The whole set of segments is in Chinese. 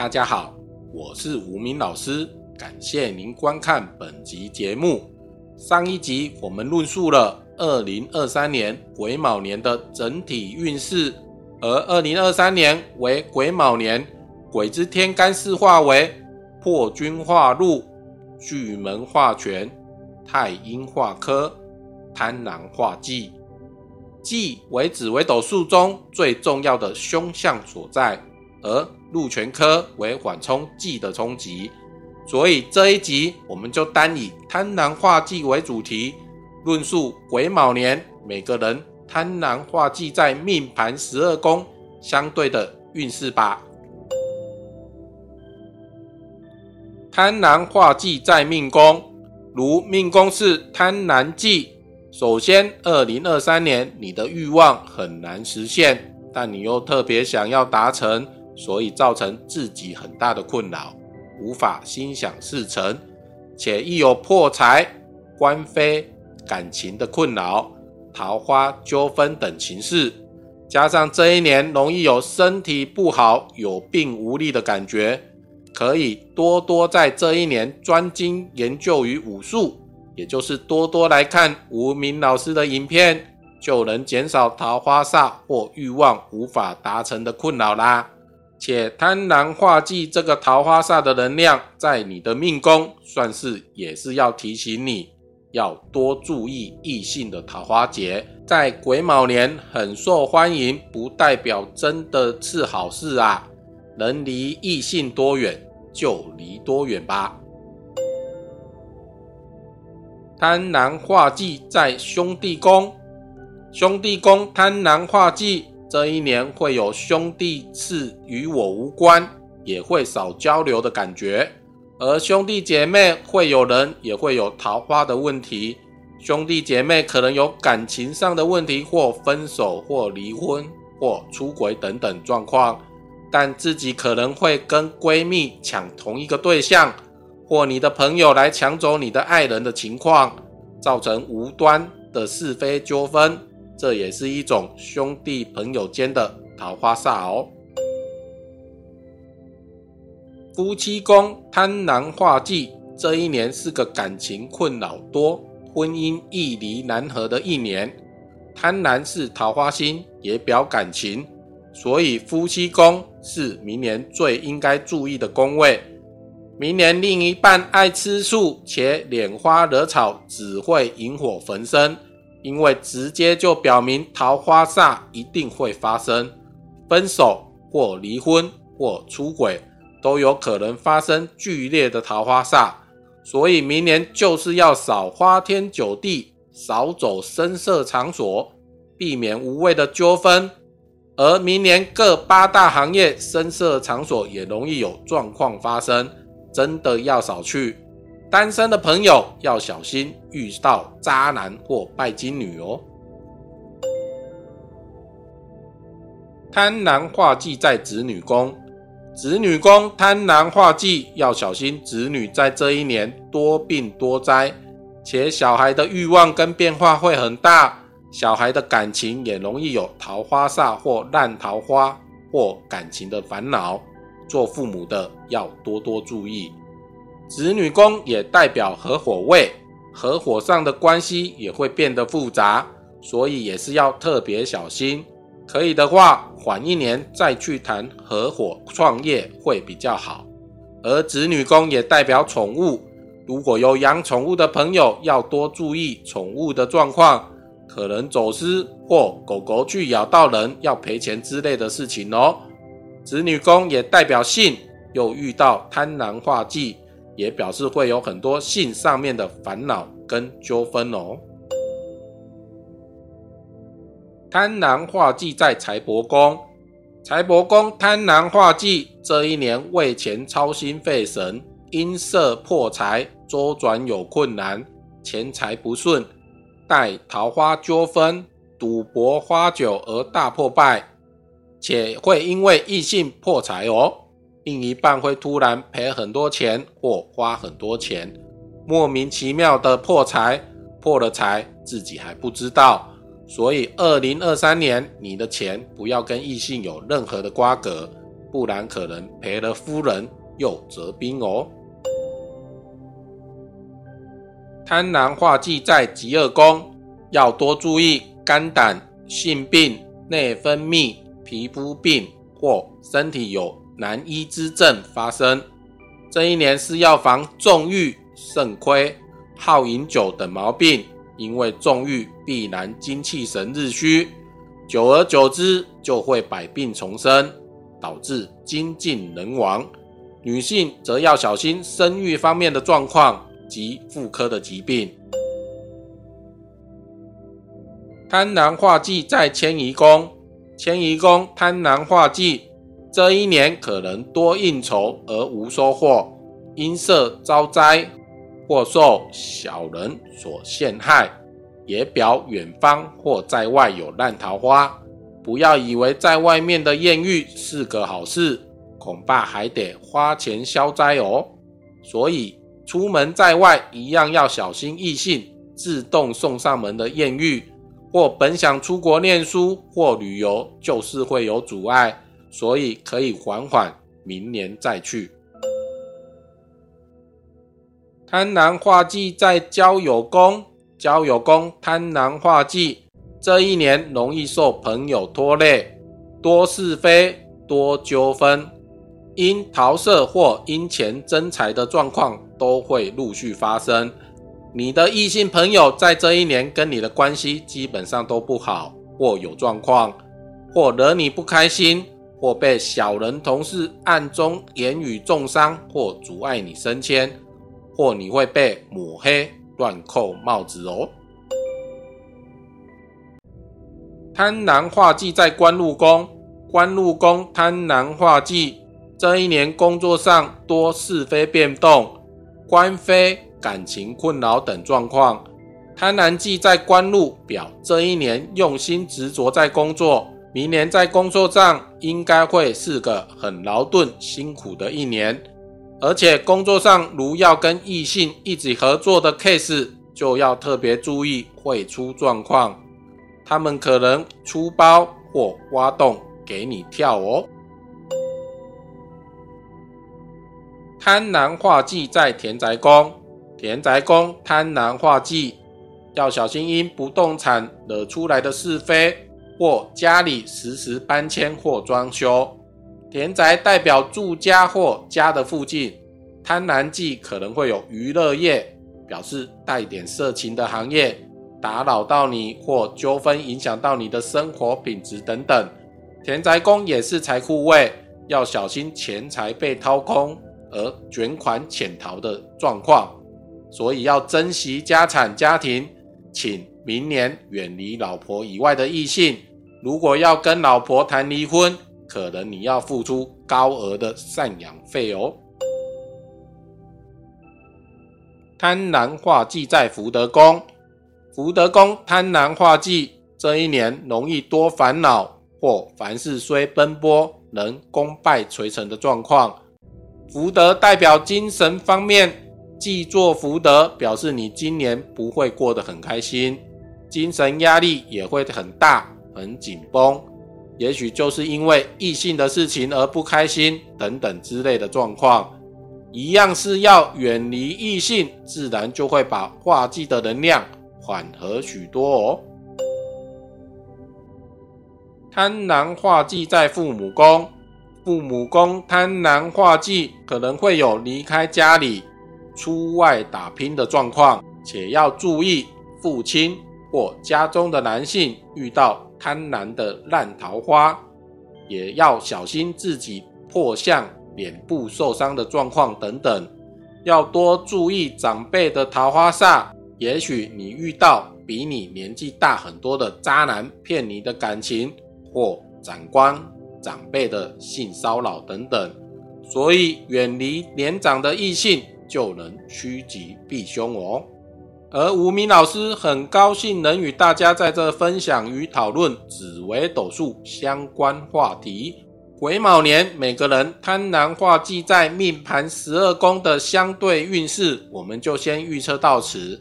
大家好，我是吴明老师，感谢您观看本集节目。上一集我们论述了二零二三年癸卯年的整体运势，而二零二三年为癸卯年，癸之天干四化为破军化禄、巨门化权、太阴化科、贪狼化忌。忌为紫微斗数中最重要的凶相所在，而禄全科为缓冲忌的冲击，所以这一集我们就单以贪狼化忌为主题，论述癸卯年每个人贪狼化忌在命盘十二宫相对的运势吧。贪狼化忌在命宫，如命宫是贪婪忌。首先，二零二三年你的欲望很难实现，但你又特别想要达成，所以造成自己很大的困扰，无法心想事成，且亦有破财、官非、感情的困扰、桃花纠纷等情事，加上这一年容易有身体不好、有病无力的感觉，可以多多在这一年专精研究于武术。也就是多多来看吴明老师的影片，就能减少桃花煞或欲望无法达成的困扰啦。且贪婪化忌这个桃花煞的能量，在你的命宫，算是也是要提醒你要多注意异性的桃花劫。在癸卯年很受欢迎，不代表真的是好事啊！能离异性多远就离多远吧。贪婪化忌在兄弟宫，兄弟宫贪婪化忌，这一年会有兄弟是与我无关，也会少交流的感觉。而兄弟姐妹会有人也会有桃花的问题，兄弟姐妹可能有感情上的问题，或分手，或离婚，或出轨等等状况。但自己可能会跟闺蜜抢同一个对象。或你的朋友来抢走你的爱人的情况，造成无端的是非纠纷，这也是一种兄弟朋友间的桃花煞哦。夫妻宫贪婪化忌，这一年是个感情困扰多、婚姻易离难合的一年。贪婪是桃花星，也表感情，所以夫妻宫是明年最应该注意的宫位。明年另一半爱吃醋且拈花惹草，只会引火焚身，因为直接就表明桃花煞一定会发生，分手或离婚或出轨都有可能发生剧烈的桃花煞，所以明年就是要少花天酒地，少走深色场所，避免无谓的纠纷。而明年各八大行业深色场所也容易有状况发生。真的要少去，单身的朋友要小心遇到渣男或拜金女哦。贪婪化忌在子女宫，子女宫贪婪化忌要小心，子女在这一年多病多灾，且小孩的欲望跟变化会很大，小孩的感情也容易有桃花煞或烂桃花或感情的烦恼。做父母的要多多注意，子女宫也代表合伙位，合伙上的关系也会变得复杂，所以也是要特别小心。可以的话，缓一年再去谈合伙创业会比较好。而子女宫也代表宠物，如果有养宠物的朋友，要多注意宠物的状况，可能走失或狗狗去咬到人，要赔钱之类的事情哦。子女宫也代表性，又遇到贪婪化忌，也表示会有很多性上面的烦恼跟纠纷哦。贪婪化忌在财帛宫，财帛宫贪婪化忌，这一年为钱操心费神，因色破财，周转有困难，钱财不顺，带桃花纠纷，赌博花酒而大破败。且会因为异性破财哦，另一半会突然赔很多钱或花很多钱，莫名其妙的破财，破了财自己还不知道。所以二零二三年你的钱不要跟异性有任何的瓜葛，不然可能赔了夫人又折兵哦。贪婪化忌在极恶宫，要多注意肝胆、性病、内分泌、皮肤病或身体有难医之症发生。这一年是要防纵欲、肾亏、好饮酒等毛病，因为纵欲必然精气神日虚，久而久之就会百病丛生，导致精尽人亡。女性则要小心生育方面的状况。及妇科的疾病，贪婪化忌在迁移宫，迁移宫贪婪化忌，这一年可能多应酬而无收获，因色招灾或受小人所陷害，也表远方或在外有烂桃花。不要以为在外面的艳遇是个好事，恐怕还得花钱消灾哦。所以。出门在外，一样要小心异性自动送上门的艳遇，或本想出国念书或旅游，就是会有阻碍，所以可以缓缓，明年再去。贪婪化忌在交友宫，交友宫贪婪化忌，这一年容易受朋友拖累，多是非，多纠纷，因桃色或因钱争财的状况。都会陆续发生。你的异性朋友在这一年跟你的关系基本上都不好，或有状况，或惹你不开心，或被小人同事暗中言语重伤，或阻碍你升迁，或你会被抹黑、乱扣帽子哦。贪婪化忌在官禄宫，官禄宫贪婪化忌，这一年工作上多是非变动。官非、感情困扰等状况，贪婪忌在官禄表这一年用心执着在工作，明年在工作上应该会是个很劳顿辛苦的一年，而且工作上如要跟异性一起合作的 case，就要特别注意会出状况，他们可能出包或挖洞给你跳哦。贪婪化忌在田宅宫，田宅宫贪婪化忌，要小心因不动产惹出来的是非，或家里时时搬迁或装修。田宅代表住家或家的附近，贪婪忌可能会有娱乐业，表示带点色情的行业，打扰到你或纠纷影响到你的生活品质等等。田宅宫也是财库位，要小心钱财被掏空。而卷款潜逃的状况，所以要珍惜家产家庭，请明年远离老婆以外的异性。如果要跟老婆谈离婚，可能你要付出高额的赡养费哦。贪婪化忌在福德宫，福德宫贪婪化忌，这一年容易多烦恼或凡事虽奔波，能功败垂成的状况。福德代表精神方面，既做福德，表示你今年不会过得很开心，精神压力也会很大、很紧绷，也许就是因为异性的事情而不开心等等之类的状况，一样是要远离异性，自然就会把化忌的能量缓和许多哦。贪婪化忌在父母宫。父母宫贪婪化忌，可能会有离开家里出外打拼的状况，且要注意父亲或家中的男性遇到贪婪的烂桃花，也要小心自己破相、脸部受伤的状况等等，要多注意长辈的桃花煞。也许你遇到比你年纪大很多的渣男骗你的感情，或长官。长辈的性骚扰等等，所以远离年长的异性就能趋吉避凶哦。而吴明老师很高兴能与大家在这分享与讨论紫微斗数相关话题。癸卯年每个人贪婪化忌在命盘十二宫的相对运势，我们就先预测到此。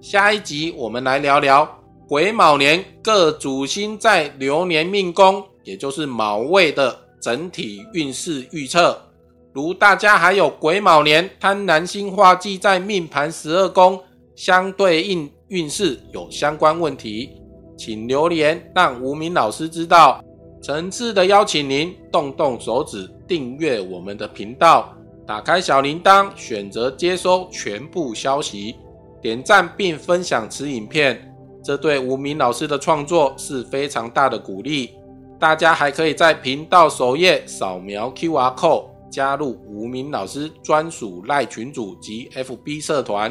下一集我们来聊聊癸卯年各主星在流年命宫。也就是卯位的整体运势预测。如大家还有癸卯年贪婪星化忌在命盘十二宫相对应运势有相关问题，请留言让无名老师知道。诚挚的邀请您动动手指订阅我们的频道，打开小铃铛，选择接收全部消息，点赞并分享此影片，这对无名老师的创作是非常大的鼓励。大家还可以在频道首页扫描 QR code 加入无名老师专属赖群组及 FB 社团，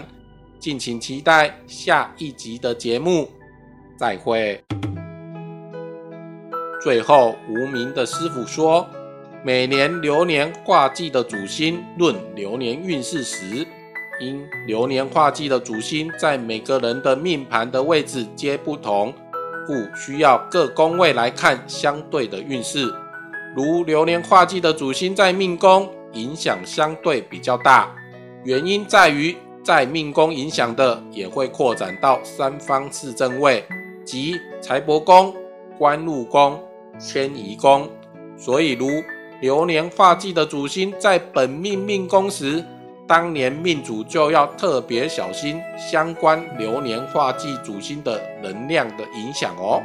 敬请期待下一集的节目。再会。最后，无名的师傅说，每年流年化忌的主星论流年运势时，因流年化忌的主星在每个人的命盘的位置皆不同，故需要各宫位来看相对的运势。如流年化忌的主星在命宫，影响相对比较大。原因在于，在命宫影响的也会扩展到三方四正位，即财帛宫、官禄宫。迁移宫，所以如流年化忌的主星在本命命宫时，当年命主就要特别小心相关流年化忌主星的能量的影响哦。